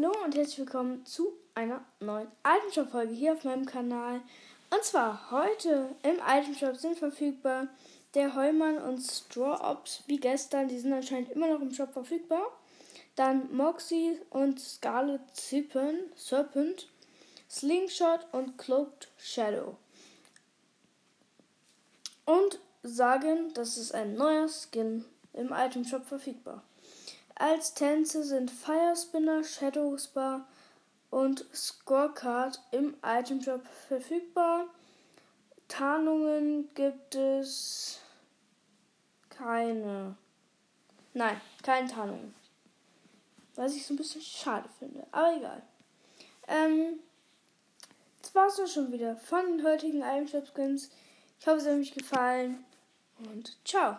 Hallo und herzlich willkommen zu einer neuen Itemshop-Folge hier auf meinem Kanal. Und zwar heute im Itemshop sind verfügbar der Heumann und Straw Ops wie gestern. Die sind anscheinend immer noch im Shop verfügbar. Dann Moxie und Scarlet Serpent, Slingshot und Cloaked Shadow. Und sagen, das ist ein neuer Skin im Itemshop verfügbar. Als Tänze sind Firespinner, Shadowsbar und Scorecard im Itemshop verfügbar. Tarnungen gibt es keine. Nein, keine Tarnungen. Was ich so ein bisschen schade finde. Aber egal. Ähm, das war's dann schon wieder von den heutigen Itemshop Skins. Ich hoffe, es hat euch gefallen und ciao.